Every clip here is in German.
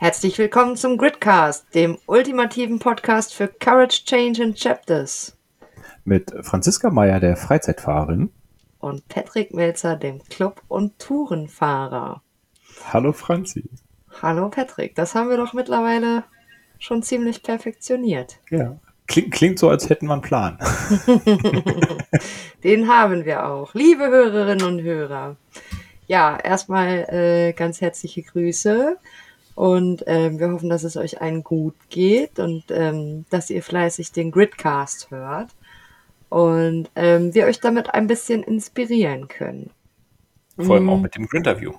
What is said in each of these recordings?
Herzlich willkommen zum Gridcast, dem ultimativen Podcast für Courage, Change and Chapters. Mit Franziska Meyer, der Freizeitfahrerin. Und Patrick Melzer, dem Club- und Tourenfahrer. Hallo Franzi. Hallo Patrick, das haben wir doch mittlerweile schon ziemlich perfektioniert. Ja. Klingt, klingt so, als hätten wir einen Plan. Den haben wir auch. Liebe Hörerinnen und Hörer. Ja, erstmal äh, ganz herzliche Grüße und ähm, wir hoffen, dass es euch allen gut geht und ähm, dass ihr fleißig den Gridcast hört und ähm, wir euch damit ein bisschen inspirieren können. Vor allem auch mhm. mit dem Grinterview.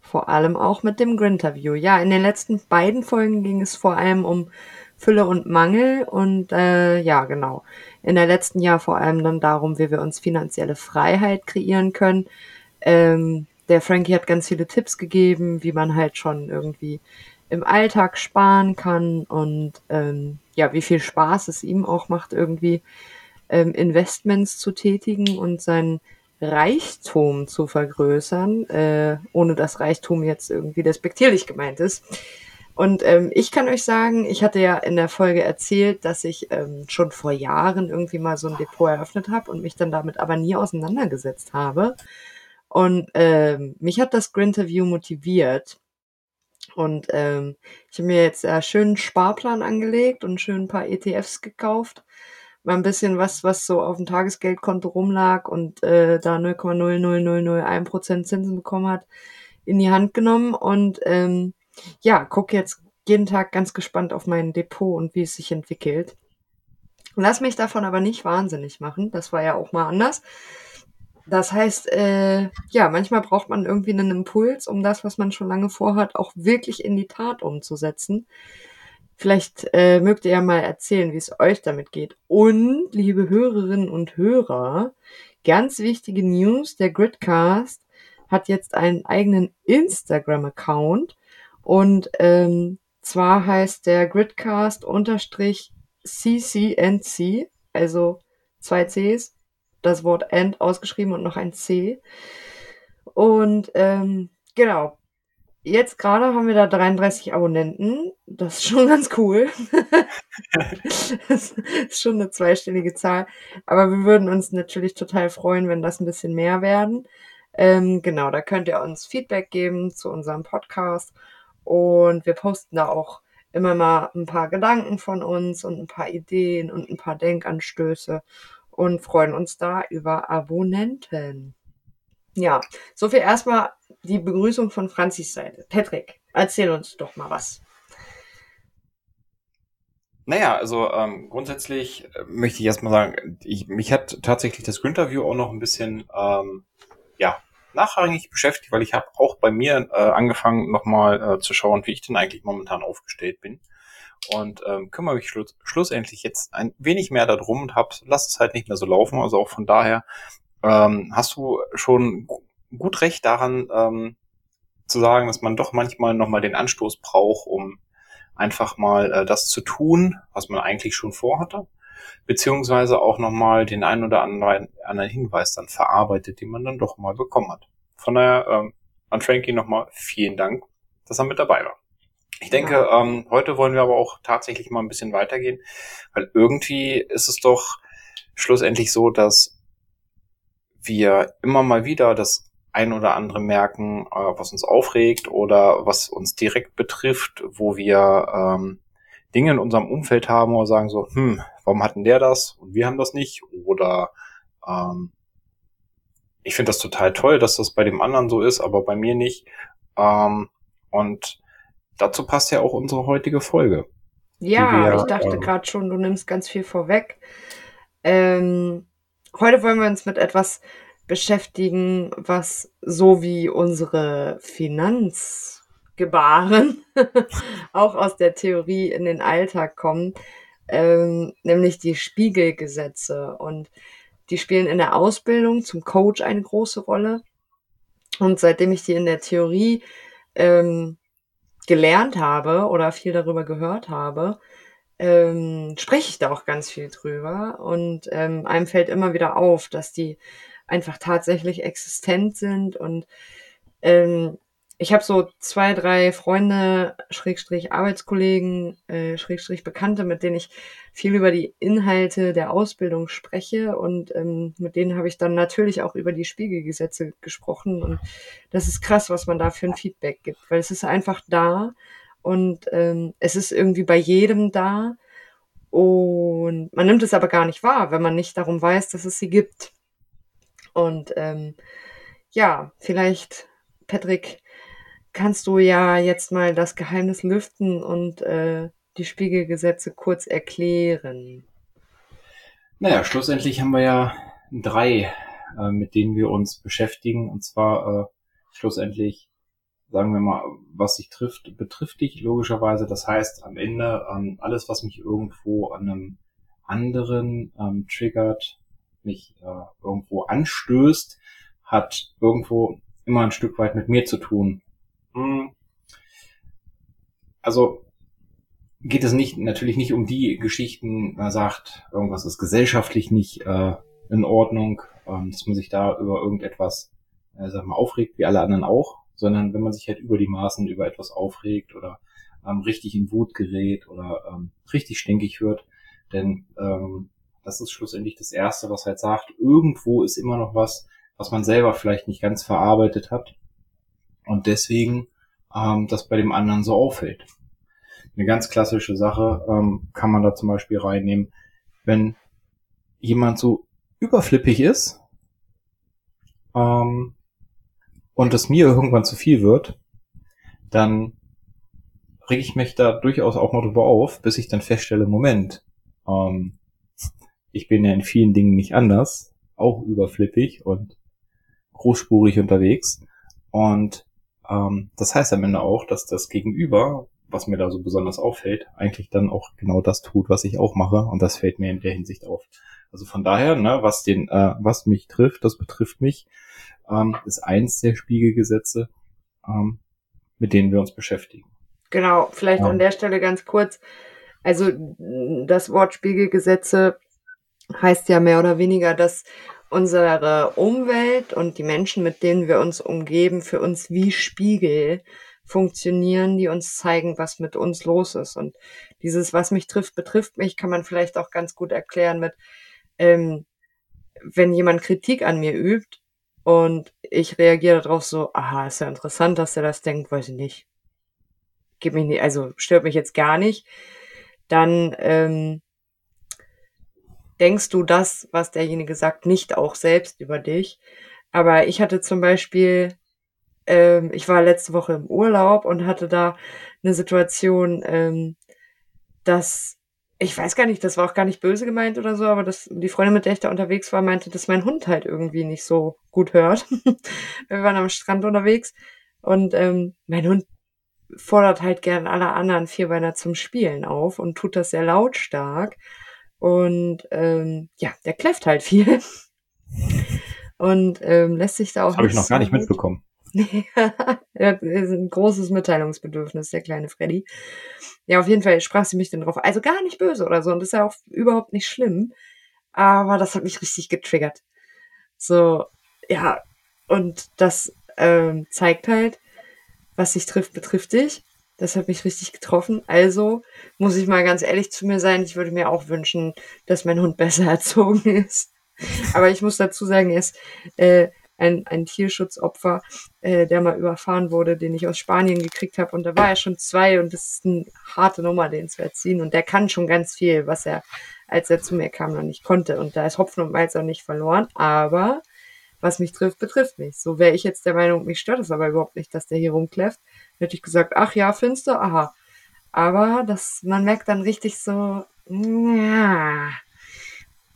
Vor allem auch mit dem Grinterview. Ja, in den letzten beiden Folgen ging es vor allem um Fülle und Mangel und äh, ja, genau. In der letzten Jahr vor allem dann darum, wie wir uns finanzielle Freiheit kreieren können. Ähm, der Frankie hat ganz viele Tipps gegeben, wie man halt schon irgendwie im Alltag sparen kann und ähm, ja, wie viel Spaß es ihm auch macht, irgendwie ähm, Investments zu tätigen und seinen Reichtum zu vergrößern, äh, ohne dass Reichtum jetzt irgendwie despektierlich gemeint ist. Und ähm, ich kann euch sagen, ich hatte ja in der Folge erzählt, dass ich ähm, schon vor Jahren irgendwie mal so ein Depot eröffnet habe und mich dann damit aber nie auseinandergesetzt habe. Und ähm, mich hat das Grinterview motiviert. Und ähm, ich habe mir jetzt einen schönen Sparplan angelegt und schön ein paar ETFs gekauft. Mal ein bisschen was, was so auf dem Tagesgeldkonto rumlag und äh, da 0,00001% Zinsen bekommen hat, in die Hand genommen. Und ähm, ja, gucke jetzt jeden Tag ganz gespannt auf mein Depot und wie es sich entwickelt. Lass mich davon aber nicht wahnsinnig machen. Das war ja auch mal anders. Das heißt, äh, ja, manchmal braucht man irgendwie einen Impuls, um das, was man schon lange vorhat, auch wirklich in die Tat umzusetzen. Vielleicht äh, mögt ihr ja mal erzählen, wie es euch damit geht. Und, liebe Hörerinnen und Hörer, ganz wichtige News, der Gridcast hat jetzt einen eigenen Instagram-Account und ähm, zwar heißt der Gridcast unterstrich CCNC, also zwei Cs das Wort End ausgeschrieben und noch ein C. Und ähm, genau, jetzt gerade haben wir da 33 Abonnenten. Das ist schon ganz cool. das ist schon eine zweistellige Zahl. Aber wir würden uns natürlich total freuen, wenn das ein bisschen mehr werden. Ähm, genau, da könnt ihr uns Feedback geben zu unserem Podcast. Und wir posten da auch immer mal ein paar Gedanken von uns und ein paar Ideen und ein paar Denkanstöße und freuen uns da über Abonnenten. Ja, so viel erstmal die Begrüßung von Franzis Seite. Patrick, erzähl uns doch mal was. Naja, also ähm, grundsätzlich äh, möchte ich erstmal sagen, ich, mich hat tatsächlich das Interview auch noch ein bisschen ähm, ja, nachrangig beschäftigt, weil ich habe auch bei mir äh, angefangen, nochmal äh, zu schauen, wie ich denn eigentlich momentan aufgestellt bin und ähm, kümmere mich schluss, schlussendlich jetzt ein wenig mehr darum und hab, lass es halt nicht mehr so laufen. Also auch von daher ähm, hast du schon gut recht daran ähm, zu sagen, dass man doch manchmal nochmal den Anstoß braucht, um einfach mal äh, das zu tun, was man eigentlich schon vorhatte, beziehungsweise auch nochmal den einen oder anderen, anderen Hinweis dann verarbeitet, den man dann doch mal bekommen hat. Von daher ähm, an Frankie nochmal vielen Dank, dass er mit dabei war. Ich denke, ja. ähm, heute wollen wir aber auch tatsächlich mal ein bisschen weitergehen, weil irgendwie ist es doch schlussendlich so, dass wir immer mal wieder das ein oder andere merken, äh, was uns aufregt oder was uns direkt betrifft, wo wir ähm, Dinge in unserem Umfeld haben, wo wir sagen so, hm, warum hatten der das und wir haben das nicht? Oder ähm, ich finde das total toll, dass das bei dem anderen so ist, aber bei mir nicht. Ähm, und dazu passt ja auch unsere heutige Folge. Ja, wir, ich dachte äh, gerade schon, du nimmst ganz viel vorweg. Ähm, heute wollen wir uns mit etwas beschäftigen, was so wie unsere Finanzgebaren auch aus der Theorie in den Alltag kommt, ähm, nämlich die Spiegelgesetze. Und die spielen in der Ausbildung zum Coach eine große Rolle. Und seitdem ich die in der Theorie ähm, gelernt habe oder viel darüber gehört habe, ähm, spreche ich da auch ganz viel drüber. Und ähm, einem fällt immer wieder auf, dass die einfach tatsächlich existent sind und ähm, ich habe so zwei, drei Freunde, Schrägstrich Arbeitskollegen, äh, Schrägstrich Bekannte, mit denen ich viel über die Inhalte der Ausbildung spreche und ähm, mit denen habe ich dann natürlich auch über die Spiegelgesetze gesprochen und das ist krass, was man da für ein Feedback gibt, weil es ist einfach da und ähm, es ist irgendwie bei jedem da und man nimmt es aber gar nicht wahr, wenn man nicht darum weiß, dass es sie gibt. Und ähm, ja, vielleicht, Patrick, kannst du ja jetzt mal das Geheimnis lüften und äh, die Spiegelgesetze kurz erklären. Naja, schlussendlich haben wir ja drei, äh, mit denen wir uns beschäftigen. Und zwar äh, schlussendlich, sagen wir mal, was sich trifft, betrifft dich logischerweise. Das heißt, am Ende ähm, alles, was mich irgendwo an einem anderen ähm, triggert, mich äh, irgendwo anstößt, hat irgendwo immer ein Stück weit mit mir zu tun. Hm. Also geht es nicht natürlich nicht um die Geschichten, man sagt, irgendwas ist gesellschaftlich nicht äh, in Ordnung, ähm, dass man sich da über irgendetwas, äh, sag mal, aufregt, wie alle anderen auch, sondern wenn man sich halt über die Maßen über etwas aufregt oder ähm, richtig in Wut gerät oder ähm, richtig stinkig wird, denn ähm, das ist schlussendlich das Erste, was halt sagt, irgendwo ist immer noch was, was man selber vielleicht nicht ganz verarbeitet hat und deswegen ähm, das bei dem anderen so auffällt. Eine ganz klassische Sache ähm, kann man da zum Beispiel reinnehmen, wenn jemand so überflippig ist ähm, und es mir irgendwann zu viel wird, dann reg ich mich da durchaus auch mal drüber auf, bis ich dann feststelle, Moment, ähm, ich bin ja in vielen Dingen nicht anders, auch überflippig und großspurig unterwegs. Und ähm, das heißt am Ende auch, dass das Gegenüber, was mir da so besonders auffällt, eigentlich dann auch genau das tut, was ich auch mache. Und das fällt mir in der Hinsicht auf. Also von daher, ne, was den, äh, was mich trifft, das betrifft mich, ähm, ist eins der Spiegelgesetze, ähm, mit denen wir uns beschäftigen. Genau, vielleicht ja. an der Stelle ganz kurz. Also das Wort Spiegelgesetze heißt ja mehr oder weniger, dass unsere Umwelt und die Menschen, mit denen wir uns umgeben, für uns wie Spiegel funktionieren, die uns zeigen, was mit uns los ist. Und dieses, was mich trifft, betrifft mich, kann man vielleicht auch ganz gut erklären mit, ähm, wenn jemand Kritik an mir übt und ich reagiere darauf so, aha, ist ja interessant, dass er das denkt, weiß ich nicht. Gib mich nicht, also stört mich jetzt gar nicht. Dann ähm, denkst du das, was derjenige sagt, nicht auch selbst über dich. Aber ich hatte zum Beispiel, ähm, ich war letzte Woche im Urlaub und hatte da eine Situation, ähm, dass ich weiß gar nicht, das war auch gar nicht böse gemeint oder so, aber das, die Freundin, mit der ich da unterwegs war, meinte, dass mein Hund halt irgendwie nicht so gut hört. Wir waren am Strand unterwegs und ähm, mein Hund fordert halt gern alle anderen Vierbeiner zum Spielen auf und tut das sehr lautstark. Und ähm, ja, der kläfft halt viel. Und ähm, lässt sich da auch. Habe ich noch gar nicht mitbekommen. er ist ein großes Mitteilungsbedürfnis, der kleine Freddy. Ja, auf jeden Fall sprach sie mich dann drauf. Also gar nicht böse oder so. Und das ist ja auch überhaupt nicht schlimm. Aber das hat mich richtig getriggert. So, ja. Und das ähm, zeigt halt, was sich trifft, betrifft dich. Das hat mich richtig getroffen. Also muss ich mal ganz ehrlich zu mir sein. Ich würde mir auch wünschen, dass mein Hund besser erzogen ist. Aber ich muss dazu sagen, er ist äh, ein, ein Tierschutzopfer, äh, der mal überfahren wurde, den ich aus Spanien gekriegt habe. Und da war er schon zwei und das ist eine harte Nummer, den zu erziehen. Und der kann schon ganz viel, was er, als er zu mir kam, noch nicht konnte. Und da ist Hopfen und Malz auch nicht verloren. Aber was mich trifft, betrifft mich. So wäre ich jetzt der Meinung, mich stört es aber überhaupt nicht, dass der hier rumkläfft hätte ich gesagt, ach ja, finster, aha. Aber das, man merkt dann richtig so, ja.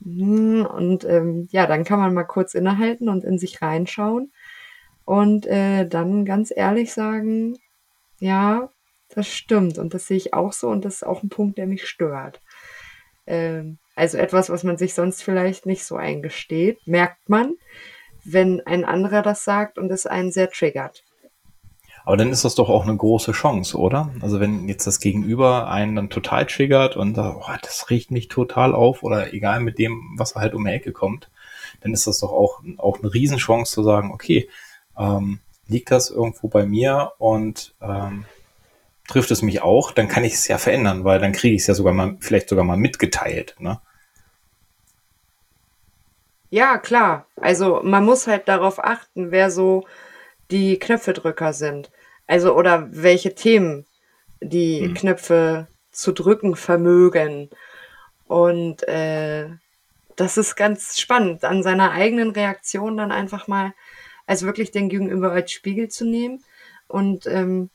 Und ähm, ja, dann kann man mal kurz innehalten und in sich reinschauen und äh, dann ganz ehrlich sagen, ja, das stimmt und das sehe ich auch so und das ist auch ein Punkt, der mich stört. Ähm, also etwas, was man sich sonst vielleicht nicht so eingesteht, merkt man, wenn ein anderer das sagt und es einen sehr triggert. Aber dann ist das doch auch eine große Chance, oder? Also wenn jetzt das Gegenüber einen dann total triggert und sagt, oh, das riecht mich total auf oder egal mit dem, was halt um die Ecke kommt, dann ist das doch auch, auch eine Riesenchance zu sagen, okay, ähm, liegt das irgendwo bei mir und ähm, trifft es mich auch, dann kann ich es ja verändern, weil dann kriege ich es ja sogar mal, vielleicht sogar mal mitgeteilt. Ne? Ja, klar. Also man muss halt darauf achten, wer so die Knöpfedrücker sind. Also oder welche Themen die hm. Knöpfe zu drücken vermögen. Und äh, das ist ganz spannend, an seiner eigenen Reaktion dann einfach mal als wirklich den Gegenüber als Spiegel zu nehmen und ähm,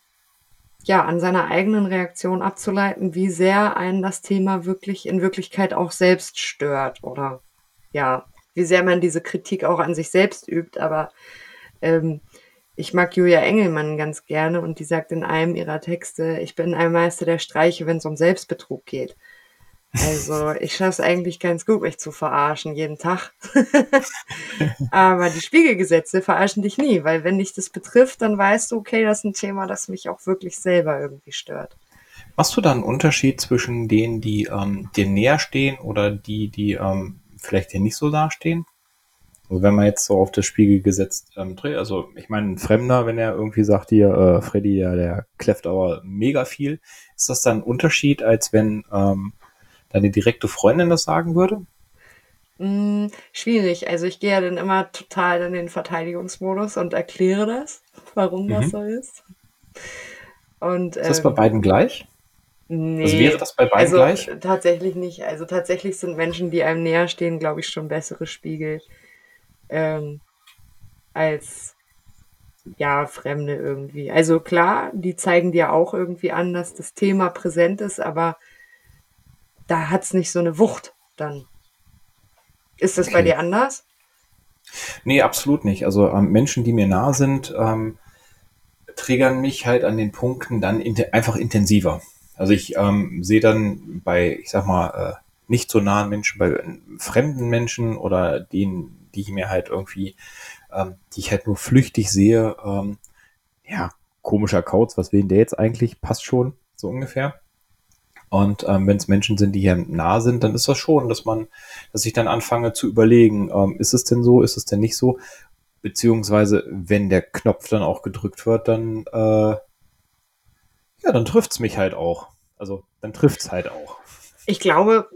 ja, an seiner eigenen Reaktion abzuleiten, wie sehr einen das Thema wirklich in Wirklichkeit auch selbst stört oder ja, wie sehr man diese Kritik auch an sich selbst übt. Aber ähm, ich mag Julia Engelmann ganz gerne und die sagt in einem ihrer Texte, ich bin ein Meister der Streiche, wenn es um Selbstbetrug geht. Also ich schaffe es eigentlich ganz gut, mich zu verarschen, jeden Tag. Aber die Spiegelgesetze verarschen dich nie, weil wenn dich das betrifft, dann weißt du, okay, das ist ein Thema, das mich auch wirklich selber irgendwie stört. Machst du da einen Unterschied zwischen denen, die ähm, dir näher stehen oder die, die ähm, vielleicht dir nicht so nahestehen? Also wenn man jetzt so auf das Spiegelgesetz ähm, dreht, also ich meine, ein Fremder, wenn er irgendwie sagt, hier, äh, Freddy, ja, der kläfft aber mega viel, ist das dann ein Unterschied, als wenn ähm, deine direkte Freundin das sagen würde? Mm, schwierig. Also ich gehe ja dann immer total in den Verteidigungsmodus und erkläre das, warum mhm. das so ist. Und, ist das bei ähm, beiden gleich? Nee, also wäre das bei beiden also gleich? Tatsächlich nicht. Also tatsächlich sind Menschen, die einem näher stehen, glaube ich, schon bessere Spiegel ähm, als ja, Fremde irgendwie. Also klar, die zeigen dir auch irgendwie an, dass das Thema präsent ist, aber da hat es nicht so eine Wucht dann. Ist das okay. bei dir anders? Nee, absolut nicht. Also ähm, Menschen, die mir nah sind, ähm, triggern mich halt an den Punkten dann in einfach intensiver. Also ich ähm, sehe dann bei, ich sag mal, äh, nicht so nahen Menschen, bei fremden Menschen oder denen, die ich mir halt irgendwie, ähm, die ich halt nur flüchtig sehe, ähm, ja, komischer Kauz, was will denn der jetzt eigentlich? Passt schon, so ungefähr. Und ähm, wenn es Menschen sind, die hier nah sind, dann ist das schon, dass man, dass ich dann anfange zu überlegen, ähm, ist es denn so, ist es denn nicht so? Beziehungsweise, wenn der Knopf dann auch gedrückt wird, dann, äh, ja, dann trifft's mich halt auch. Also, dann trifft's halt auch. Ich glaube,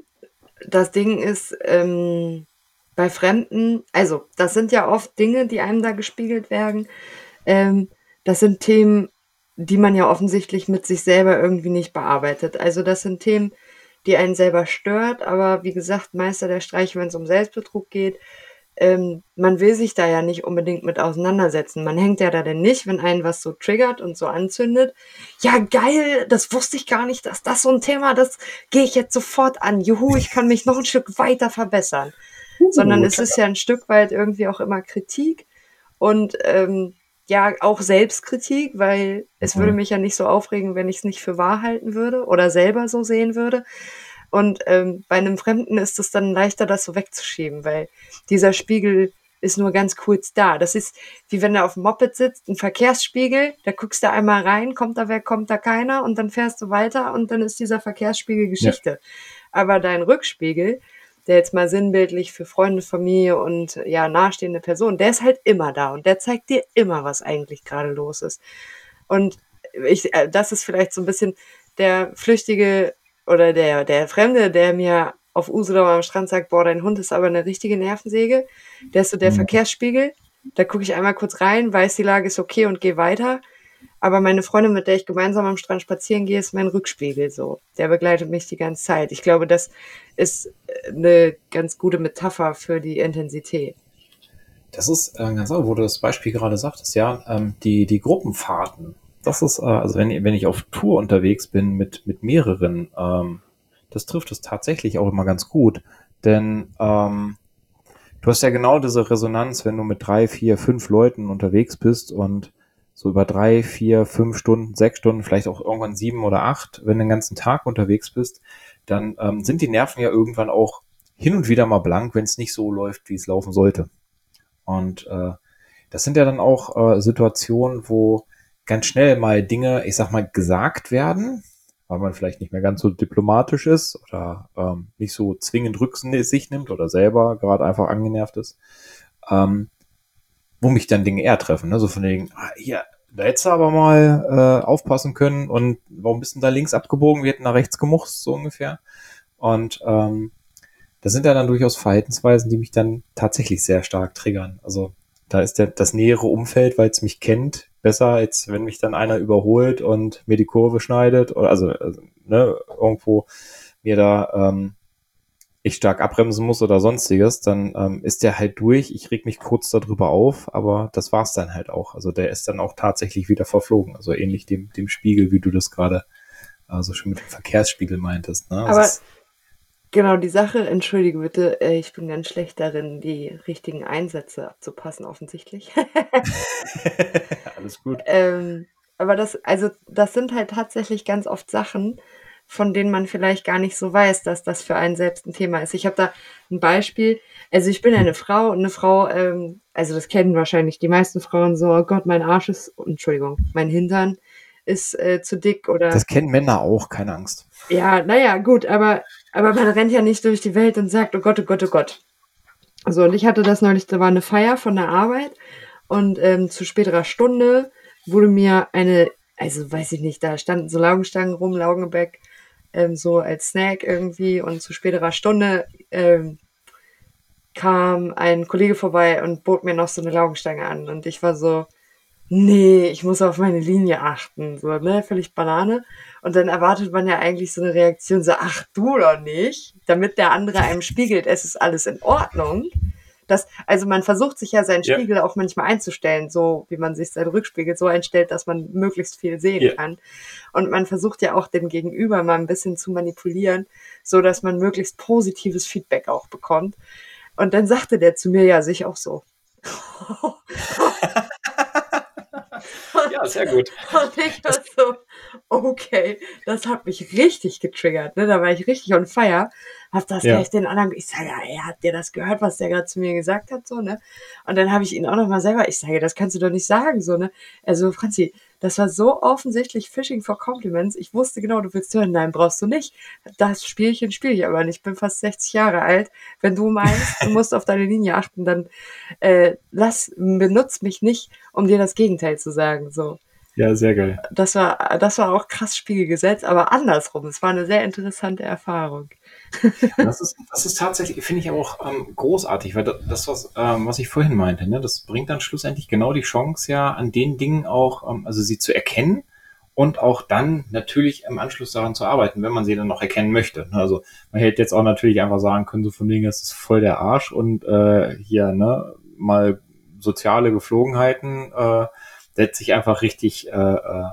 das Ding ist, ähm, bei Fremden, also, das sind ja oft Dinge, die einem da gespiegelt werden. Ähm, das sind Themen, die man ja offensichtlich mit sich selber irgendwie nicht bearbeitet. Also das sind Themen, die einen selber stört, aber wie gesagt, Meister der Streiche, wenn es um Selbstbetrug geht, ähm, man will sich da ja nicht unbedingt mit auseinandersetzen. Man hängt ja da denn nicht, wenn einen was so triggert und so anzündet. Ja, geil, das wusste ich gar nicht, dass das so ein Thema, das gehe ich jetzt sofort an. Juhu, ich kann mich noch ein Stück weiter verbessern. Uh, Sondern es ist ja ein Stück weit irgendwie auch immer Kritik. Und ähm, ja auch Selbstkritik, weil es mhm. würde mich ja nicht so aufregen, wenn ich es nicht für wahr halten würde oder selber so sehen würde. Und ähm, bei einem Fremden ist es dann leichter, das so wegzuschieben, weil dieser Spiegel ist nur ganz kurz da. Das ist wie wenn er auf dem Moped sitzt, ein Verkehrsspiegel, da guckst du einmal rein, kommt da wer, kommt da keiner und dann fährst du weiter und dann ist dieser Verkehrsspiegel Geschichte. Ja. Aber dein Rückspiegel, der jetzt mal sinnbildlich für Freunde, Familie und ja, nahestehende Personen, der ist halt immer da und der zeigt dir immer, was eigentlich gerade los ist. Und ich, äh, das ist vielleicht so ein bisschen der Flüchtige oder der, der Fremde, der mir auf Usedom am Strand sagt, boah, dein Hund ist aber eine richtige Nervensäge. Der ist so der mhm. Verkehrsspiegel. Da gucke ich einmal kurz rein, weiß, die Lage ist okay und gehe weiter. Aber meine Freundin, mit der ich gemeinsam am Strand spazieren gehe, ist mein Rückspiegel so. Der begleitet mich die ganze Zeit. Ich glaube, das ist eine ganz gute Metapher für die Intensität. Das ist äh, ganz auch, wo du das Beispiel gerade sagtest, ja, ähm, die, die Gruppenfahrten. Das ist, äh, also wenn, wenn ich auf Tour unterwegs bin mit, mit mehreren, ähm, das trifft es tatsächlich auch immer ganz gut. Denn ähm, du hast ja genau diese Resonanz, wenn du mit drei, vier, fünf Leuten unterwegs bist und so über drei, vier, fünf Stunden, sechs Stunden, vielleicht auch irgendwann sieben oder acht, wenn du den ganzen Tag unterwegs bist, dann ähm, sind die Nerven ja irgendwann auch hin und wieder mal blank, wenn es nicht so läuft, wie es laufen sollte. Und äh, das sind ja dann auch äh, Situationen, wo ganz schnell mal Dinge, ich sag mal, gesagt werden, weil man vielleicht nicht mehr ganz so diplomatisch ist oder ähm, nicht so zwingend Rücksicht nimmt oder selber gerade einfach angenervt ist. Ähm, wo mich dann Dinge eher treffen. Ne? So von wegen, ah, hier, da hättest du aber mal äh, aufpassen können und warum bist du da links abgebogen? Wir hätten da rechts gemuchst, so ungefähr. Und ähm, das sind ja dann durchaus Verhaltensweisen, die mich dann tatsächlich sehr stark triggern. Also da ist der, das nähere Umfeld, weil es mich kennt, besser, als wenn mich dann einer überholt und mir die Kurve schneidet. Oder also, also ne, irgendwo mir da ähm, ich stark abbremsen muss oder sonstiges, dann ähm, ist der halt durch. Ich reg mich kurz darüber auf, aber das war's dann halt auch. Also der ist dann auch tatsächlich wieder verflogen. Also ähnlich dem, dem Spiegel, wie du das gerade also schon mit dem Verkehrsspiegel meintest. Ne? Aber genau, die Sache, entschuldige bitte, äh, ich bin ganz schlecht darin, die richtigen Einsätze abzupassen, offensichtlich. Alles gut. Ähm, aber das, also das sind halt tatsächlich ganz oft Sachen, von denen man vielleicht gar nicht so weiß, dass das für einen selbst ein Thema ist. Ich habe da ein Beispiel. Also ich bin eine Frau und eine Frau, ähm, also das kennen wahrscheinlich die meisten Frauen so, oh Gott, mein Arsch ist, Entschuldigung, mein Hintern ist äh, zu dick oder. Das kennen Männer auch, keine Angst. Ja, naja, gut, aber, aber man rennt ja nicht durch die Welt und sagt, oh Gott, oh Gott, oh Gott. So, und ich hatte das neulich, da war eine Feier von der Arbeit und ähm, zu späterer Stunde wurde mir eine, also weiß ich nicht, da standen so Laugenstangen rum, Laugengebäck ähm, so als Snack irgendwie und zu späterer Stunde ähm, kam ein Kollege vorbei und bot mir noch so eine Laugenstange an und ich war so, nee, ich muss auf meine Linie achten, so, ne, völlig Banane. Und dann erwartet man ja eigentlich so eine Reaktion, so, ach du doch nicht, damit der andere einem spiegelt, es ist alles in Ordnung. Das, also man versucht sich ja seinen Spiegel ja. auch manchmal einzustellen, so wie man sich seinen Rückspiegel so einstellt, dass man möglichst viel sehen ja. kann. Und man versucht ja auch den Gegenüber mal ein bisschen zu manipulieren, so dass man möglichst positives Feedback auch bekommt. Und dann sagte der zu mir ja sich auch so. ja, sehr gut. Und ich war so, okay, das hat mich richtig getriggert. Ne? Da war ich richtig on fire hab das ja. gleich den anderen, ich sage, ja, er hat dir das gehört, was der gerade zu mir gesagt hat, so, ne? Und dann habe ich ihn auch nochmal selber, ich sage, das kannst du doch nicht sagen, so, ne? Also, Franzi, das war so offensichtlich Fishing for Compliments. Ich wusste genau, du willst hören, nein, brauchst du nicht. Das Spielchen spiele ich aber nicht. Ich bin fast 60 Jahre alt. Wenn du meinst, du musst auf deine Linie achten, dann äh, lass, benutz mich nicht, um dir das Gegenteil zu sagen, so. Ja, sehr geil. Das war, das war auch krass Spiegelgesetz, aber andersrum. Es war eine sehr interessante Erfahrung. Das ist, das ist tatsächlich, finde ich auch ähm, großartig, weil das, was, ähm, was ich vorhin meinte, ne, das bringt dann schlussendlich genau die Chance ja, an den Dingen auch, ähm, also sie zu erkennen und auch dann natürlich im Anschluss daran zu arbeiten, wenn man sie dann noch erkennen möchte. Ne, also man hätte jetzt auch natürlich einfach sagen können, so von Dingen, das ist voll der Arsch und äh, hier, ne, mal soziale Geflogenheiten, äh, setzt sich einfach richtig, äh, äh,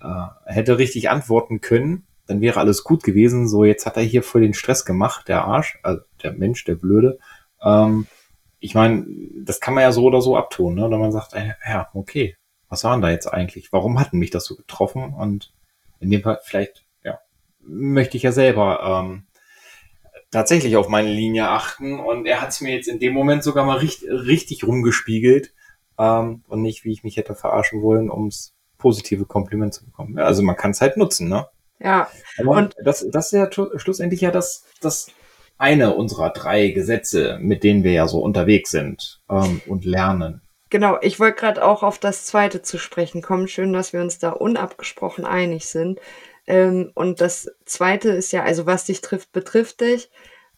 äh, hätte richtig antworten können dann wäre alles gut gewesen. So, jetzt hat er hier voll den Stress gemacht, der Arsch, also der Mensch, der Blöde. Ähm, ich meine, das kann man ja so oder so abtun, ne? Oder man sagt, äh, ja, okay, was waren da jetzt eigentlich? Warum hatten mich das so getroffen? Und in dem Fall vielleicht, ja, möchte ich ja selber ähm, tatsächlich auf meine Linie achten. Und er hat es mir jetzt in dem Moment sogar mal richtig, richtig rumgespiegelt ähm, und nicht, wie ich mich hätte verarschen wollen, ums positive Kompliment zu bekommen. Ja, also man kann es halt nutzen, ne? Ja. Aber und das, das ist ja schlussendlich ja das, das eine unserer drei Gesetze, mit denen wir ja so unterwegs sind ähm, und lernen. Genau, ich wollte gerade auch auf das zweite zu sprechen kommen. Schön, dass wir uns da unabgesprochen einig sind. Ähm, und das zweite ist ja, also was dich trifft, betrifft dich.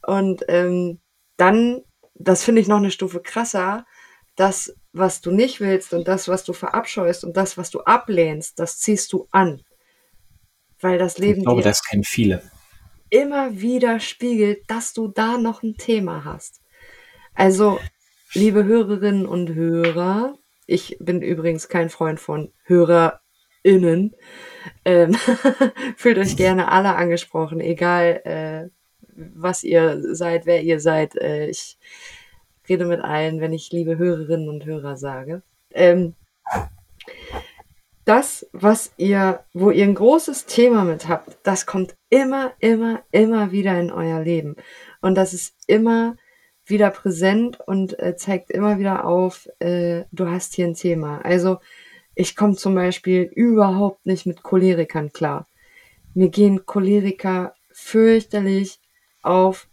Und ähm, dann, das finde ich noch eine Stufe krasser, das, was du nicht willst und das, was du verabscheust und das, was du ablehnst, das ziehst du an weil das Leben ich glaube, das kennen viele. immer wieder spiegelt, dass du da noch ein Thema hast. Also, liebe Hörerinnen und Hörer, ich bin übrigens kein Freund von HörerInnen. Ähm, fühlt euch gerne alle angesprochen, egal äh, was ihr seid, wer ihr seid. Äh, ich rede mit allen, wenn ich liebe Hörerinnen und Hörer sage. Ähm, das, was ihr, wo ihr ein großes Thema mit habt, das kommt immer, immer, immer wieder in euer Leben. Und das ist immer wieder präsent und äh, zeigt immer wieder auf, äh, du hast hier ein Thema. Also ich komme zum Beispiel überhaupt nicht mit Cholerikern klar. Mir gehen Choleriker fürchterlich auf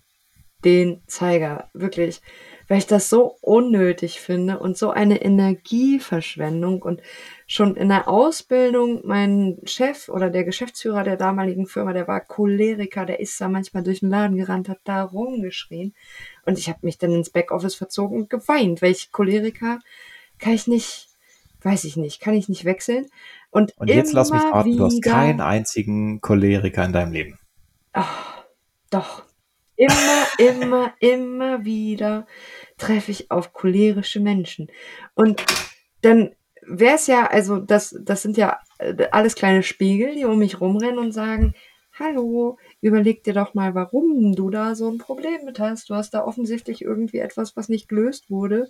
den Zeiger. Wirklich weil ich das so unnötig finde und so eine Energieverschwendung. Und schon in der Ausbildung, mein Chef oder der Geschäftsführer der damaligen Firma, der war Choleriker, der ist da manchmal durch den Laden gerannt, hat da rumgeschrien. Und ich habe mich dann ins Backoffice verzogen und geweint, weil ich Choleriker kann ich nicht, weiß ich nicht, kann ich nicht wechseln. Und, und jetzt lass mich raten, du hast keinen einzigen Choleriker in deinem Leben. Ach, doch. Immer, immer, immer wieder treffe ich auf cholerische Menschen. Und dann wäre es ja, also das, das sind ja äh, alles kleine Spiegel, die um mich rumrennen und sagen, hallo, überleg dir doch mal, warum du da so ein Problem mit hast. Du hast da offensichtlich irgendwie etwas, was nicht gelöst wurde.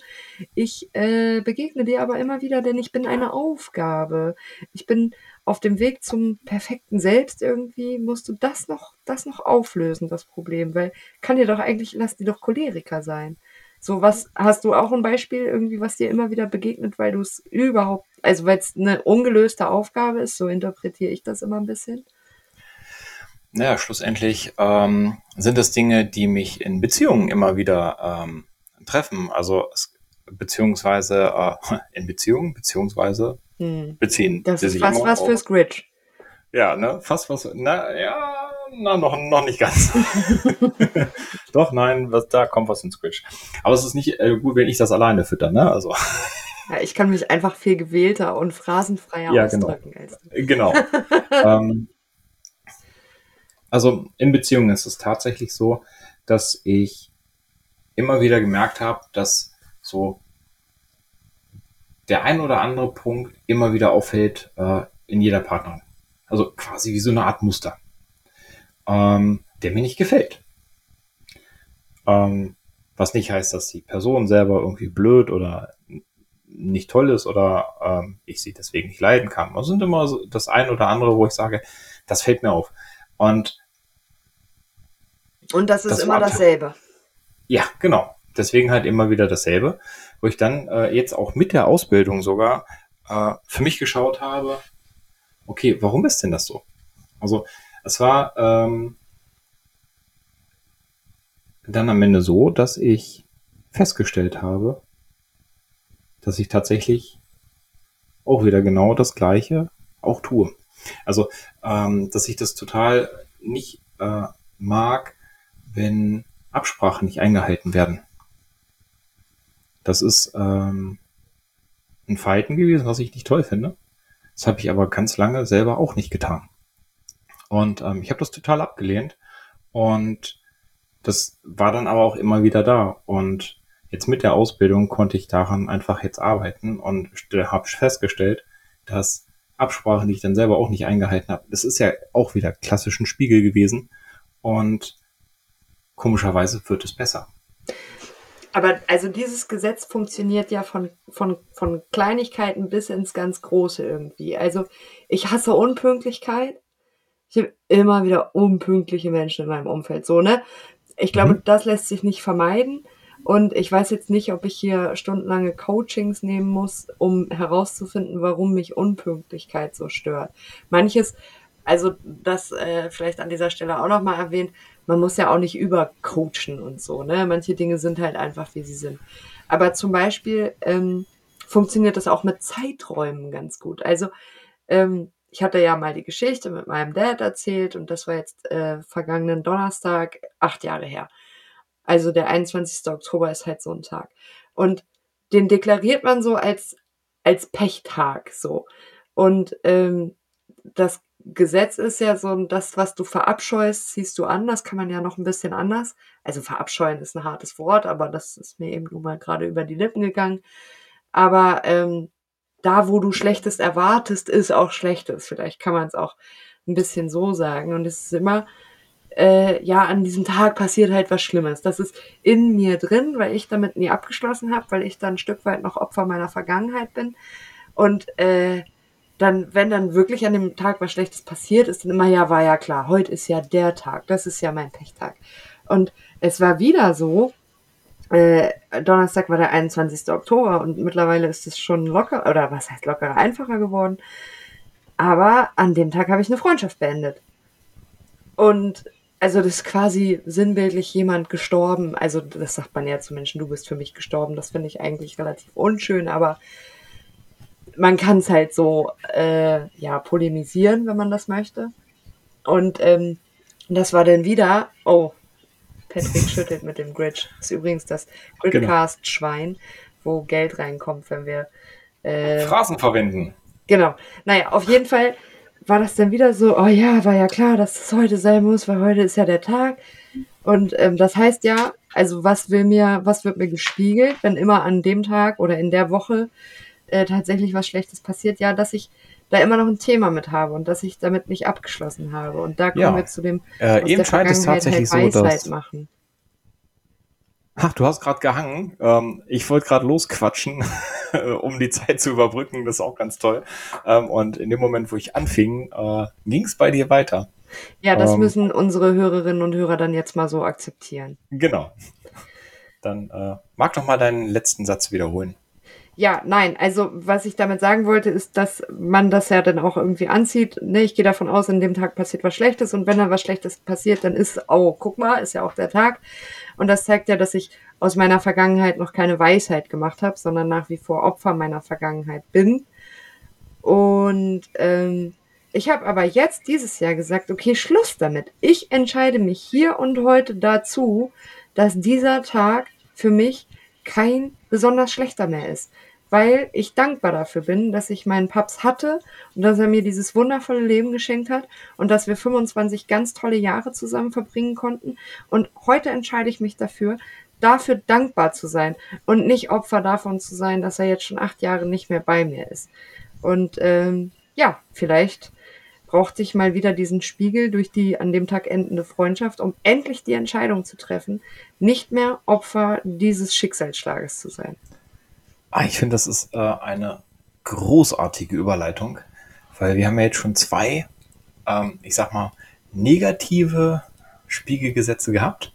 Ich äh, begegne dir aber immer wieder, denn ich bin eine Aufgabe. Ich bin auf dem Weg zum perfekten Selbst irgendwie, musst du das noch, das noch auflösen, das Problem, weil kann dir doch eigentlich, lass die doch Choleriker sein. So, was hast du auch ein Beispiel irgendwie, was dir immer wieder begegnet, weil du es überhaupt, also weil es eine ungelöste Aufgabe ist, so interpretiere ich das immer ein bisschen? Naja, schlussendlich ähm, sind es Dinge, die mich in Beziehungen immer wieder ähm, treffen. Also beziehungsweise äh, in Beziehungen, beziehungsweise hm. beziehen. Das ist fast was fürs Grid. Ja, ne, fast was. Na ja, na, noch, noch nicht ganz. Doch, nein, was, da kommt was ins Squitch. Aber es ist nicht äh, gut, wenn ich das alleine fütter, ne? Also. Ja, ich kann mich einfach viel gewählter und phrasenfreier ja, genau. ausdrücken. Genau. Als genau. ähm, also in Beziehungen ist es tatsächlich so, dass ich immer wieder gemerkt habe, dass so der ein oder andere Punkt immer wieder auffällt äh, in jeder Partnerin. Also quasi wie so eine Art Muster ähm, der mir nicht gefällt. Ähm, was nicht heißt, dass die Person selber irgendwie blöd oder nicht toll ist oder ähm, ich sie deswegen nicht leiden kann. Es sind immer so das ein oder andere, wo ich sage, das fällt mir auf. Und und das ist das immer dasselbe. Ja, genau. Deswegen halt immer wieder dasselbe, wo ich dann äh, jetzt auch mit der Ausbildung sogar äh, für mich geschaut habe, okay, warum ist denn das so? Also es war ähm, dann am Ende so, dass ich festgestellt habe, dass ich tatsächlich auch wieder genau das Gleiche auch tue. Also, ähm, dass ich das total nicht äh, mag, wenn Absprachen nicht eingehalten werden. Das ist ähm, ein Verhalten gewesen, was ich nicht toll finde. Das habe ich aber ganz lange selber auch nicht getan. Und ähm, ich habe das total abgelehnt. Und das war dann aber auch immer wieder da. Und jetzt mit der Ausbildung konnte ich daran einfach jetzt arbeiten und habe festgestellt, dass Absprachen, die ich dann selber auch nicht eingehalten habe, das ist ja auch wieder klassischen Spiegel gewesen. Und komischerweise wird es besser. Aber also dieses Gesetz funktioniert ja von, von, von Kleinigkeiten bis ins ganz Große irgendwie. Also ich hasse Unpünktlichkeit ich habe immer wieder unpünktliche Menschen in meinem Umfeld. So, ne? Ich glaube, mhm. das lässt sich nicht vermeiden. Und ich weiß jetzt nicht, ob ich hier stundenlange Coachings nehmen muss, um herauszufinden, warum mich Unpünktlichkeit so stört. Manches, also das äh, vielleicht an dieser Stelle auch nochmal erwähnt, man muss ja auch nicht übercoachen und so, ne? Manche Dinge sind halt einfach, wie sie sind. Aber zum Beispiel ähm, funktioniert das auch mit Zeiträumen ganz gut. Also ähm, ich hatte ja mal die Geschichte mit meinem Dad erzählt und das war jetzt äh, vergangenen Donnerstag, acht Jahre her. Also der 21. Oktober ist halt so ein Tag. Und den deklariert man so als, als Pechtag so. Und ähm, das Gesetz ist ja so, das, was du verabscheust, ziehst du an. Das kann man ja noch ein bisschen anders. Also verabscheuen ist ein hartes Wort, aber das ist mir eben nur mal gerade über die Lippen gegangen. Aber ähm, da, wo du Schlechtes erwartest, ist auch Schlechtes. Vielleicht kann man es auch ein bisschen so sagen. Und es ist immer, äh, ja, an diesem Tag passiert halt was Schlimmes. Das ist in mir drin, weil ich damit nie abgeschlossen habe, weil ich dann ein Stück weit noch Opfer meiner Vergangenheit bin. Und äh, dann, wenn dann wirklich an dem Tag was Schlechtes passiert, ist dann immer, ja, war ja klar, heute ist ja der Tag, das ist ja mein Pechtag. Und es war wieder so, äh, Donnerstag war der 21. Oktober und mittlerweile ist es schon locker, oder was heißt lockerer, einfacher geworden. Aber an dem Tag habe ich eine Freundschaft beendet. Und also das ist quasi sinnbildlich jemand gestorben. Also das sagt man ja zu Menschen, du bist für mich gestorben. Das finde ich eigentlich relativ unschön, aber man kann es halt so äh, ja polemisieren, wenn man das möchte. Und ähm, das war dann wieder, oh, Patrick schüttelt mit dem Grid. Das ist übrigens das Gridcast-Schwein, wo Geld reinkommt, wenn wir äh, Phrasen verwenden. Genau. Naja, auf jeden Fall war das dann wieder so, oh ja, war ja klar, dass es heute sein muss, weil heute ist ja der Tag. Und ähm, das heißt ja, also was will mir, was wird mir gespiegelt, wenn immer an dem Tag oder in der Woche äh, tatsächlich was Schlechtes passiert, ja, dass ich da immer noch ein Thema mit habe und dass ich damit nicht abgeschlossen habe. Und da kommen ja. wir zu dem, äh, eben scheint es tatsächlich halt so, dass machen. Ach, du hast gerade gehangen. Ähm, ich wollte gerade losquatschen, um die Zeit zu überbrücken. Das ist auch ganz toll. Ähm, und in dem Moment, wo ich anfing, äh, ging es bei dir weiter. Ja, das ähm, müssen unsere Hörerinnen und Hörer dann jetzt mal so akzeptieren. Genau. Dann äh, mag doch mal deinen letzten Satz wiederholen. Ja, nein, also was ich damit sagen wollte, ist, dass man das ja dann auch irgendwie anzieht. Ne, ich gehe davon aus, an dem Tag passiert was Schlechtes und wenn dann was Schlechtes passiert, dann ist, oh, guck mal, ist ja auch der Tag. Und das zeigt ja, dass ich aus meiner Vergangenheit noch keine Weisheit gemacht habe, sondern nach wie vor Opfer meiner Vergangenheit bin. Und ähm, ich habe aber jetzt dieses Jahr gesagt, okay, Schluss damit. Ich entscheide mich hier und heute dazu, dass dieser Tag für mich kein besonders schlechter mehr ist weil ich dankbar dafür bin, dass ich meinen Paps hatte und dass er mir dieses wundervolle Leben geschenkt hat und dass wir 25 ganz tolle Jahre zusammen verbringen konnten. Und heute entscheide ich mich dafür, dafür dankbar zu sein und nicht Opfer davon zu sein, dass er jetzt schon acht Jahre nicht mehr bei mir ist. Und ähm, ja, vielleicht brauchte ich mal wieder diesen Spiegel durch die an dem Tag endende Freundschaft, um endlich die Entscheidung zu treffen, nicht mehr Opfer dieses Schicksalsschlages zu sein. Ah, ich finde, das ist äh, eine großartige Überleitung, weil wir haben ja jetzt schon zwei, ähm, ich sag mal, negative Spiegelgesetze gehabt,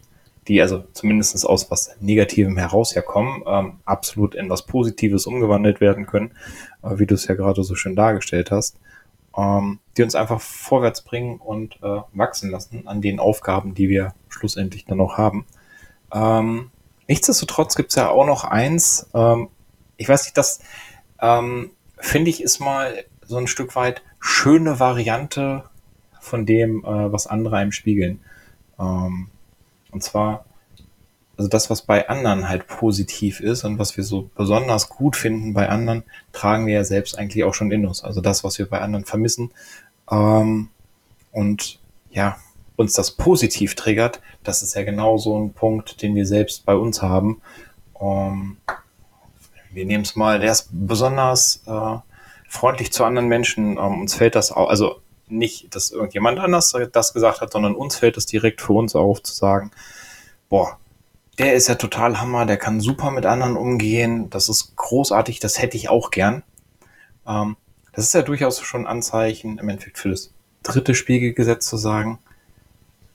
die also zumindest aus was Negativem heraus herkommen, ähm, absolut in was Positives umgewandelt werden können, äh, wie du es ja gerade so schön dargestellt hast, ähm, die uns einfach vorwärts bringen und äh, wachsen lassen an den Aufgaben, die wir schlussendlich dann noch haben. Ähm, nichtsdestotrotz gibt es ja auch noch eins, ähm, ich weiß nicht, das ähm, finde ich ist mal so ein Stück weit schöne Variante von dem, äh, was andere einem spiegeln. Ähm, und zwar, also das, was bei anderen halt positiv ist und was wir so besonders gut finden bei anderen, tragen wir ja selbst eigentlich auch schon in uns. Also das, was wir bei anderen vermissen. Ähm, und ja, uns das positiv triggert, das ist ja genau so ein Punkt, den wir selbst bei uns haben. Ähm, wir nehmen es mal, der ist besonders äh, freundlich zu anderen Menschen. Ähm, uns fällt das auch, also nicht, dass irgendjemand anders das gesagt hat, sondern uns fällt es direkt für uns auf zu sagen, boah, der ist ja total Hammer, der kann super mit anderen umgehen, das ist großartig, das hätte ich auch gern. Ähm, das ist ja durchaus schon Anzeichen im Endeffekt für das dritte Spiegelgesetz zu sagen,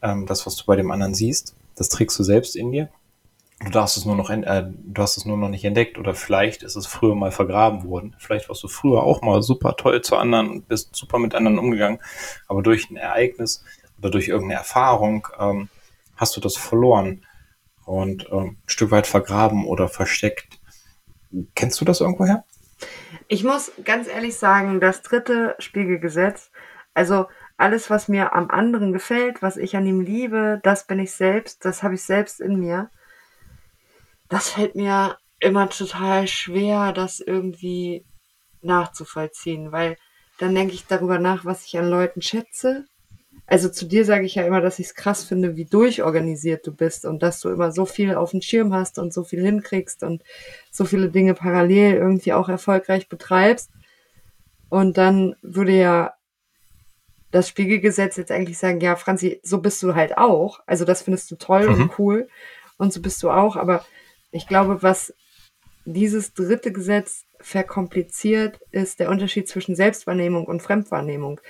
ähm, das, was du bei dem anderen siehst, das trägst du selbst in dir du darfst es nur noch, äh, du hast es nur noch nicht entdeckt oder vielleicht ist es früher mal vergraben worden. Vielleicht warst du früher auch mal super toll zu anderen und bist super mit anderen umgegangen, aber durch ein Ereignis oder durch irgendeine Erfahrung ähm, hast du das verloren und ähm, ein Stück weit vergraben oder versteckt. Kennst du das irgendwoher? Ich muss ganz ehrlich sagen, das dritte Spiegelgesetz, also alles, was mir am anderen gefällt, was ich an ihm liebe, das bin ich selbst, das habe ich selbst in mir das fällt mir immer total schwer, das irgendwie nachzuvollziehen, weil dann denke ich darüber nach, was ich an Leuten schätze. Also zu dir sage ich ja immer, dass ich es krass finde, wie durchorganisiert du bist und dass du immer so viel auf dem Schirm hast und so viel hinkriegst und so viele Dinge parallel irgendwie auch erfolgreich betreibst. Und dann würde ja das Spiegelgesetz jetzt eigentlich sagen, ja, Franzi, so bist du halt auch. Also das findest du toll mhm. und cool und so bist du auch, aber ich glaube, was dieses dritte Gesetz verkompliziert, ist der Unterschied zwischen Selbstwahrnehmung und Fremdwahrnehmung.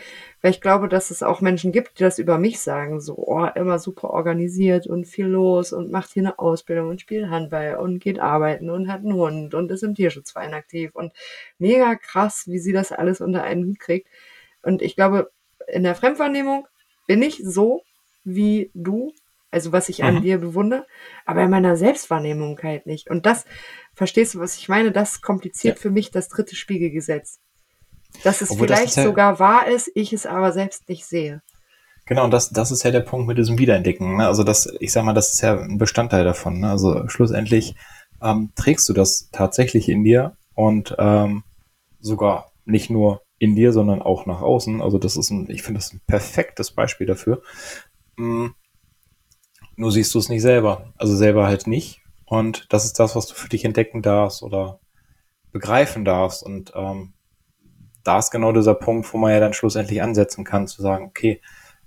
Weil ich glaube, dass es auch Menschen gibt, die das über mich sagen, so, oh, immer super organisiert und viel los und macht hier eine Ausbildung und spielt Handball und geht arbeiten und hat einen Hund und ist im Tierschutzverein aktiv und mega krass, wie sie das alles unter einen Hut kriegt. Und ich glaube, in der Fremdwahrnehmung bin ich so wie du, also was ich an mhm. dir bewundere, aber in meiner Selbstwahrnehmung halt nicht. Und das, verstehst du, was ich meine? Das kompliziert ja. für mich das dritte Spiegelgesetz. Dass es Obwohl vielleicht das sogar wahr ist, ich es aber selbst nicht sehe. Genau, und das, das ist ja der Punkt mit diesem Wiederentdecken. Ne? Also das, ich sag mal, das ist ja ein Bestandteil davon. Ne? Also schlussendlich ähm, trägst du das tatsächlich in dir und ähm, sogar nicht nur in dir, sondern auch nach außen. Also das ist ein, ich finde das ein perfektes Beispiel dafür. Mhm. Nur siehst du es nicht selber. Also selber halt nicht. Und das ist das, was du für dich entdecken darfst oder begreifen darfst. Und ähm, da ist genau dieser Punkt, wo man ja dann schlussendlich ansetzen kann, zu sagen, okay,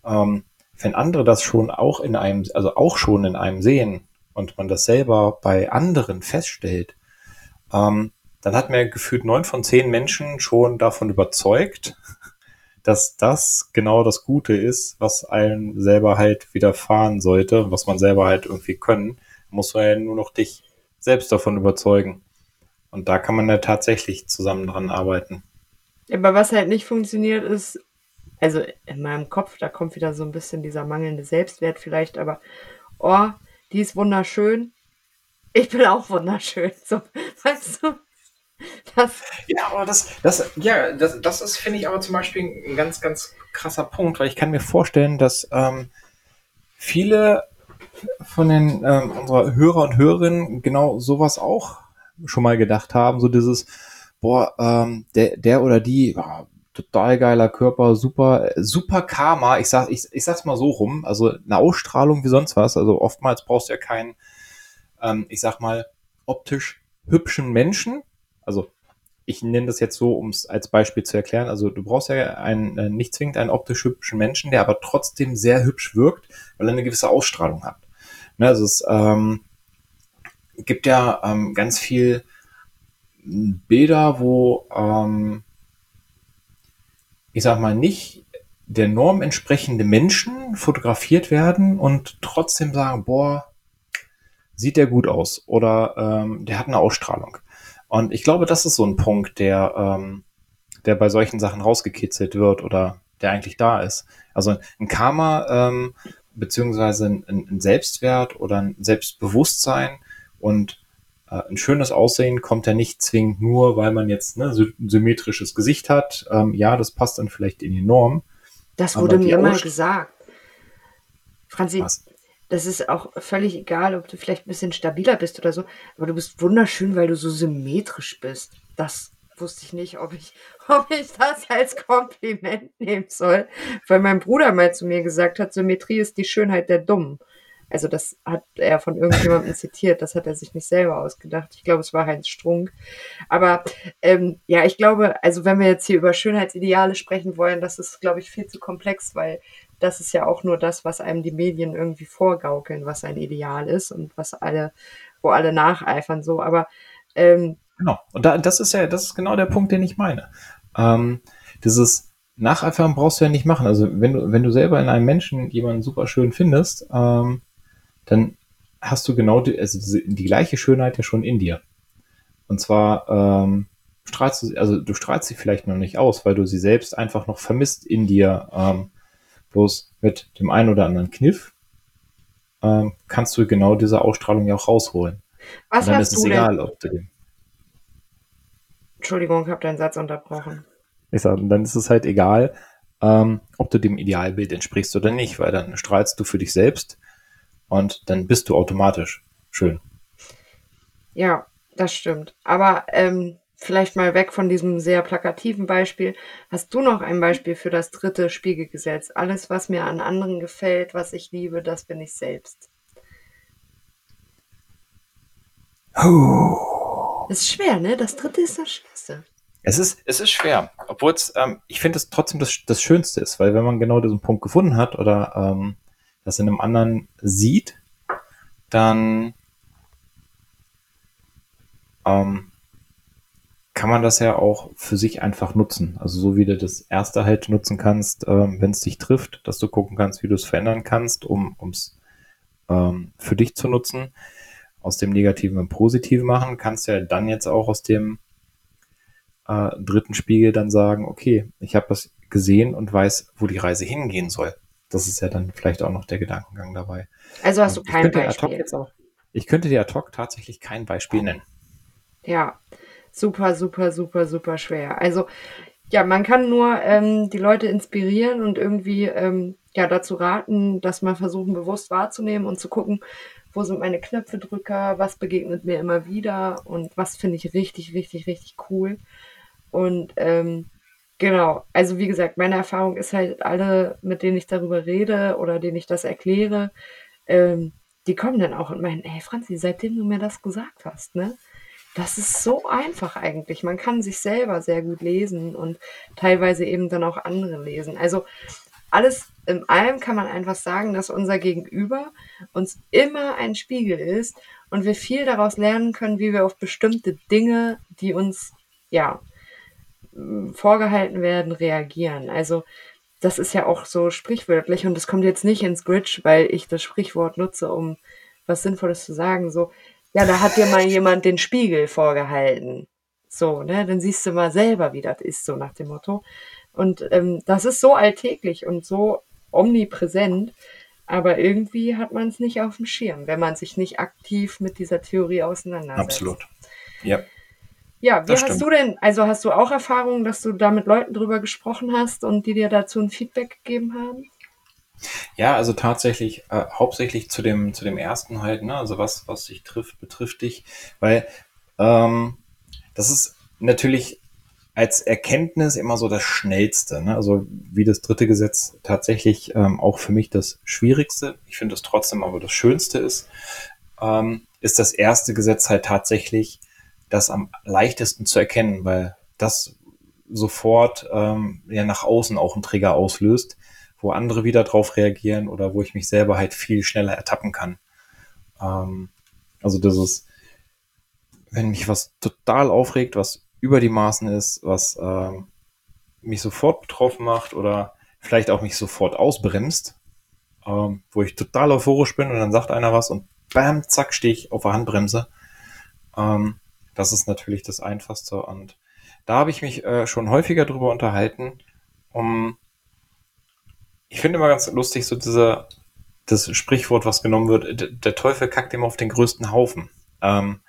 ähm, wenn andere das schon auch in einem, also auch schon in einem sehen und man das selber bei anderen feststellt, ähm, dann hat mir gefühlt neun von zehn Menschen schon davon überzeugt, dass das genau das Gute ist, was einem selber halt widerfahren sollte, was man selber halt irgendwie können, muss man ja nur noch dich selbst davon überzeugen. Und da kann man ja tatsächlich zusammen dran arbeiten. Aber was halt nicht funktioniert, ist, also in meinem Kopf, da kommt wieder so ein bisschen dieser mangelnde Selbstwert vielleicht, aber oh, die ist wunderschön. Ich bin auch wunderschön. So, weißt du? Das ja, aber das, das, ja, das, das ist, finde ich, aber zum Beispiel ein ganz, ganz krasser Punkt, weil ich kann mir vorstellen, dass ähm, viele von den ähm, unserer Hörer und Hörerinnen genau sowas auch schon mal gedacht haben, so dieses, boah, ähm, der, der oder die, oh, total geiler Körper, super, super Karma. Ich sag, ich, ich sag's mal so rum, also eine Ausstrahlung wie sonst was. Also oftmals brauchst du ja keinen, ähm, ich sag mal, optisch hübschen Menschen. Also ich nenne das jetzt so, um es als Beispiel zu erklären. Also du brauchst ja einen, äh, nicht zwingend einen optisch hübschen Menschen, der aber trotzdem sehr hübsch wirkt, weil er eine gewisse Ausstrahlung hat. Ne, also es ähm, gibt ja ähm, ganz viel Bilder, wo ähm, ich sag mal, nicht der Norm entsprechende Menschen fotografiert werden und trotzdem sagen, boah, sieht der gut aus oder ähm, der hat eine Ausstrahlung. Und ich glaube, das ist so ein Punkt, der, ähm, der bei solchen Sachen rausgekitzelt wird oder der eigentlich da ist. Also ein Karma ähm, beziehungsweise ein, ein Selbstwert oder ein Selbstbewusstsein und äh, ein schönes Aussehen kommt ja nicht zwingend nur, weil man jetzt ne, ein symmetrisches Gesicht hat. Ähm, ja, das passt dann vielleicht in die Norm. Das wurde mir mal gesagt. Franzi, Was? Das ist auch völlig egal, ob du vielleicht ein bisschen stabiler bist oder so, aber du bist wunderschön, weil du so symmetrisch bist. Das wusste ich nicht, ob ich, ob ich das als Kompliment nehmen soll, weil mein Bruder mal zu mir gesagt hat, Symmetrie ist die Schönheit der Dummen. Also das hat er von irgendjemandem zitiert, das hat er sich nicht selber ausgedacht. Ich glaube, es war Heinz Strunk. Aber ähm, ja, ich glaube, also wenn wir jetzt hier über Schönheitsideale sprechen wollen, das ist, glaube ich, viel zu komplex, weil das ist ja auch nur das, was einem die Medien irgendwie vorgaukeln, was ein Ideal ist und was alle, wo alle nacheifern so. Aber ähm, genau. Und da, das ist ja, das ist genau der Punkt, den ich meine. Ähm, dieses Nacheifern brauchst du ja nicht machen. Also wenn du, wenn du selber in einem Menschen jemanden super schön findest, ähm, dann hast du genau die, also die gleiche Schönheit ja schon in dir. Und zwar ähm, strahlst du, also du strahlst sie vielleicht noch nicht aus, weil du sie selbst einfach noch vermisst in dir. Ähm, bloß mit dem einen oder anderen Kniff ähm, kannst du genau diese Ausstrahlung ja auch rausholen. Was Und dann ist es egal, ob du den. Entschuldigung, ich habe deinen Satz unterbrochen. Ich sag, dann ist es halt egal, ähm, ob du dem Idealbild entsprichst oder nicht, weil dann strahlst du für dich selbst und dann bist du automatisch schön. Ja, das stimmt. Aber ähm, vielleicht mal weg von diesem sehr plakativen Beispiel. Hast du noch ein Beispiel für das dritte Spiegelgesetz? Alles, was mir an anderen gefällt, was ich liebe, das bin ich selbst. Oh. Das ist schwer, ne? Das dritte ist das Schwerste. Es ist, es ist schwer, obwohl es, ähm, ich finde es trotzdem das, das Schönste ist, weil wenn man genau diesen Punkt gefunden hat oder ähm, das in einem anderen sieht, dann ähm, kann man das ja auch für sich einfach nutzen. Also so wie du das erste halt nutzen kannst, ähm, wenn es dich trifft, dass du gucken kannst, wie du es verändern kannst, um es ähm, für dich zu nutzen. Aus dem Negativen im Positiven machen, kannst du ja dann jetzt auch aus dem äh, dritten Spiegel dann sagen, okay, ich habe das gesehen und weiß, wo die Reise hingehen soll das ist ja dann vielleicht auch noch der Gedankengang dabei. Also hast du kein Beispiel? Auch, ich könnte dir ad hoc tatsächlich kein Beispiel nennen. Ja, super, super, super, super schwer. Also ja, man kann nur ähm, die Leute inspirieren und irgendwie ähm, ja dazu raten, dass man versuchen, bewusst wahrzunehmen und zu gucken, wo sind meine Knöpfedrücker, was begegnet mir immer wieder und was finde ich richtig, richtig, richtig cool. Und ähm, genau, also wie gesagt, meine Erfahrung ist halt, alle, mit denen ich darüber rede oder denen ich das erkläre, ähm, die kommen dann auch und meinen, ey Franzi, seitdem du mir das gesagt hast, ne? Das ist so einfach eigentlich. Man kann sich selber sehr gut lesen und teilweise eben dann auch andere lesen. Also alles in allem kann man einfach sagen, dass unser Gegenüber uns immer ein Spiegel ist und wir viel daraus lernen können, wie wir auf bestimmte Dinge, die uns ja vorgehalten werden, reagieren. Also das ist ja auch so sprichwörtlich und es kommt jetzt nicht ins Gridge, weil ich das Sprichwort nutze, um was Sinnvolles zu sagen. So, ja, da hat dir mal jemand den Spiegel vorgehalten. So, ne, dann siehst du mal selber, wie das ist, so nach dem Motto. Und ähm, das ist so alltäglich und so omnipräsent, aber irgendwie hat man es nicht auf dem Schirm, wenn man sich nicht aktiv mit dieser Theorie auseinandersetzt. Absolut. Ja. Ja, wie das hast stimmt. du denn, also hast du auch Erfahrungen, dass du da mit Leuten drüber gesprochen hast und die dir dazu ein Feedback gegeben haben? Ja, also tatsächlich äh, hauptsächlich zu dem zu dem ersten halt, ne, also was was dich trifft, betrifft dich, weil ähm, das ist natürlich als Erkenntnis immer so das Schnellste. Ne? Also wie das dritte Gesetz tatsächlich ähm, auch für mich das Schwierigste. Ich finde es trotzdem aber das Schönste ist, ähm, ist das erste Gesetz halt tatsächlich das am leichtesten zu erkennen, weil das sofort ähm, ja nach außen auch einen Trigger auslöst, wo andere wieder drauf reagieren oder wo ich mich selber halt viel schneller ertappen kann. Ähm, also das ist, wenn mich was total aufregt, was über die Maßen ist, was ähm, mich sofort betroffen macht oder vielleicht auch mich sofort ausbremst, ähm, wo ich total euphorisch bin und dann sagt einer was und bam, zack, stehe ich auf der Handbremse. Ähm, das ist natürlich das Einfachste und da habe ich mich äh, schon häufiger drüber unterhalten, um ich finde immer ganz lustig so diese das Sprichwort, was genommen wird, der Teufel kackt immer auf den größten Haufen. Ähm,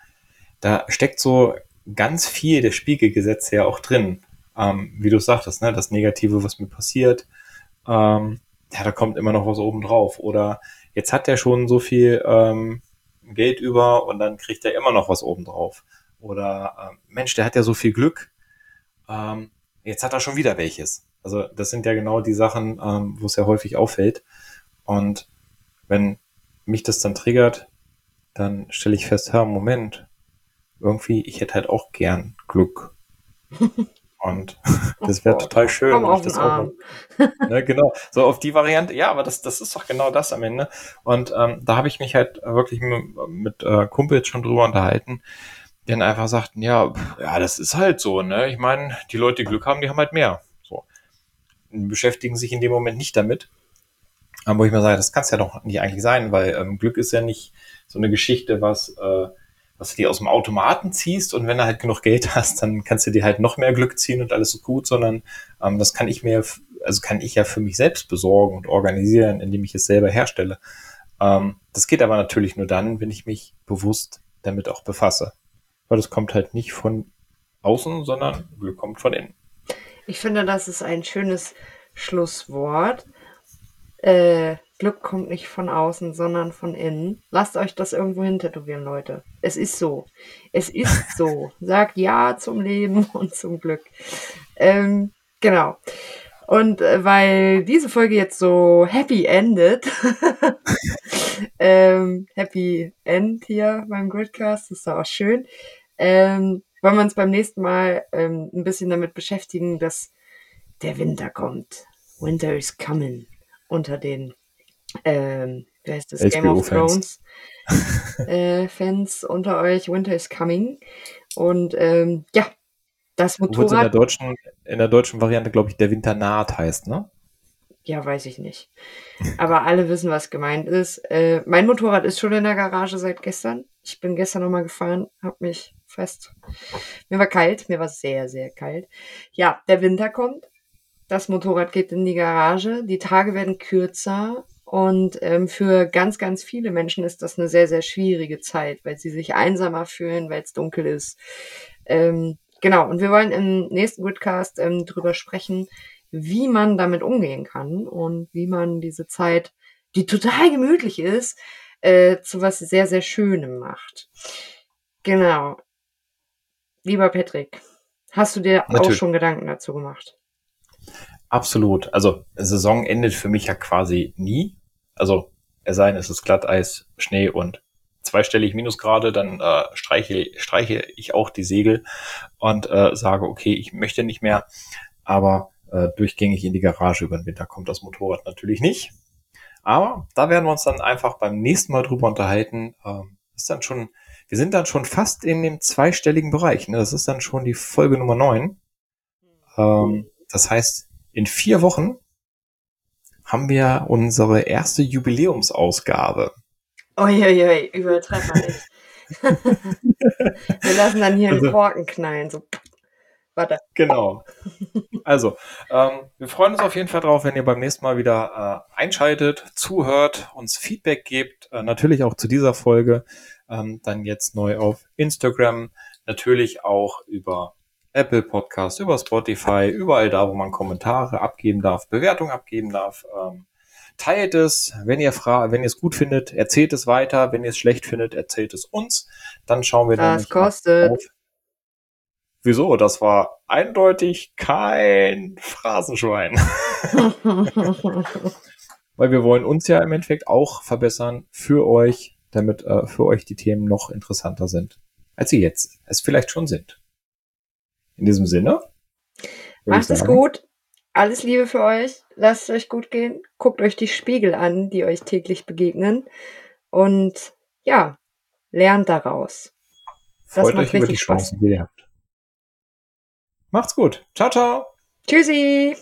da steckt so ganz viel der Spiegelgesetze ja auch drin. Ähm, wie du sagtest, ne, das Negative, was mir passiert, ähm, ja, da kommt immer noch was oben drauf. Oder jetzt hat er schon so viel ähm, Geld über und dann kriegt er immer noch was oben drauf. Oder ähm, Mensch, der hat ja so viel Glück, ähm, jetzt hat er schon wieder welches. Also das sind ja genau die Sachen, ähm, wo es ja häufig auffällt. Und wenn mich das dann triggert, dann stelle ich fest, ja, Moment, irgendwie, ich hätte halt auch gern Glück. Und das wäre total schön. Komm auf das auch ne, genau, so auf die Variante, ja, aber das, das ist doch genau das am Ende. Und ähm, da habe ich mich halt wirklich mit, mit äh, Kumpels schon drüber unterhalten, die dann einfach sagten, ja, ja, das ist halt so, ne? Ich meine, die Leute, die Glück haben, die haben halt mehr. So. Beschäftigen sich in dem Moment nicht damit. Aber wo ich mir sage, das kann es ja doch nicht eigentlich sein, weil ähm, Glück ist ja nicht so eine Geschichte, was äh, was du dir aus dem Automaten ziehst und wenn du halt genug Geld hast, dann kannst du dir halt noch mehr Glück ziehen und alles ist gut, sondern ähm, das kann ich mir, also kann ich ja für mich selbst besorgen und organisieren, indem ich es selber herstelle. Ähm, das geht aber natürlich nur dann, wenn ich mich bewusst damit auch befasse. Weil das kommt halt nicht von außen, sondern Glück kommt von innen. Ich finde, das ist ein schönes Schlusswort. Äh, Glück kommt nicht von außen, sondern von innen. Lasst euch das irgendwo hin tätowieren, Leute. Es ist so. Es ist so. Sagt Ja zum Leben und zum Glück. Ähm, genau. Und äh, weil diese Folge jetzt so happy endet, ähm, happy end hier beim Gridcast, ist doch auch schön, ähm, wollen wir uns beim nächsten Mal ähm, ein bisschen damit beschäftigen, dass der Winter kommt. Winter is coming unter den ähm, wie heißt das, HBO Game of Thrones äh, Fans unter euch, Winter is Coming. Und ähm, ja, das Motorrad. in der deutschen, in der deutschen Variante, glaube ich, der Winter naht heißt, ne? Ja, weiß ich nicht. Aber alle wissen, was gemeint ist. Äh, mein Motorrad ist schon in der Garage seit gestern. Ich bin gestern nochmal gefahren, hab mich fest. Mir war kalt, mir war sehr, sehr kalt. Ja, der Winter kommt. Das Motorrad geht in die Garage. Die Tage werden kürzer. Und ähm, für ganz, ganz viele Menschen ist das eine sehr, sehr schwierige Zeit, weil sie sich einsamer fühlen, weil es dunkel ist. Ähm, genau, und wir wollen im nächsten Goodcast ähm, drüber sprechen, wie man damit umgehen kann und wie man diese Zeit, die total gemütlich ist, äh, zu was sehr, sehr Schönem macht. Genau. Lieber Patrick, hast du dir Natürlich. auch schon Gedanken dazu gemacht? Absolut. Also Saison endet für mich ja quasi nie. Also es sei denn, es ist Glatteis, Schnee und zweistellig Minusgrade, dann äh, streiche, streiche ich auch die Segel und äh, sage, okay, ich möchte nicht mehr, aber äh, durchgängig in die Garage über den Winter kommt das Motorrad natürlich nicht. Aber da werden wir uns dann einfach beim nächsten Mal drüber unterhalten. Ähm, ist dann schon, wir sind dann schon fast in dem zweistelligen Bereich. Ne? Das ist dann schon die Folge Nummer 9. Ähm, das heißt, in vier Wochen haben wir unsere erste Jubiläumsausgabe. Uiuiui, übertreib mal nicht. wir lassen dann hier also, einen Korken knallen. So. Warte. Genau. Also, ähm, wir freuen uns auf jeden Fall drauf, wenn ihr beim nächsten Mal wieder äh, einschaltet, zuhört, uns Feedback gebt, äh, natürlich auch zu dieser Folge, ähm, dann jetzt neu auf Instagram, natürlich auch über Apple Podcast, über Spotify, überall da, wo man Kommentare abgeben darf, Bewertungen abgeben darf. Ähm, teilt es, wenn ihr fra wenn ihr es gut findet, erzählt es weiter, wenn ihr es schlecht findet, erzählt es uns. Dann schauen wir dann. Was kostet? Auf. Wieso? Das war eindeutig kein Phrasenschwein. Weil wir wollen uns ja im Endeffekt auch verbessern für euch, damit äh, für euch die Themen noch interessanter sind, als sie jetzt es vielleicht schon sind. In diesem Sinne. Macht es gut. Alles Liebe für euch. Lasst es euch gut gehen. Guckt euch die Spiegel an, die euch täglich begegnen. Und ja, lernt daraus. Freut euch über die Chancen, die ihr habt. Macht's gut. Ciao, ciao. Tschüssi.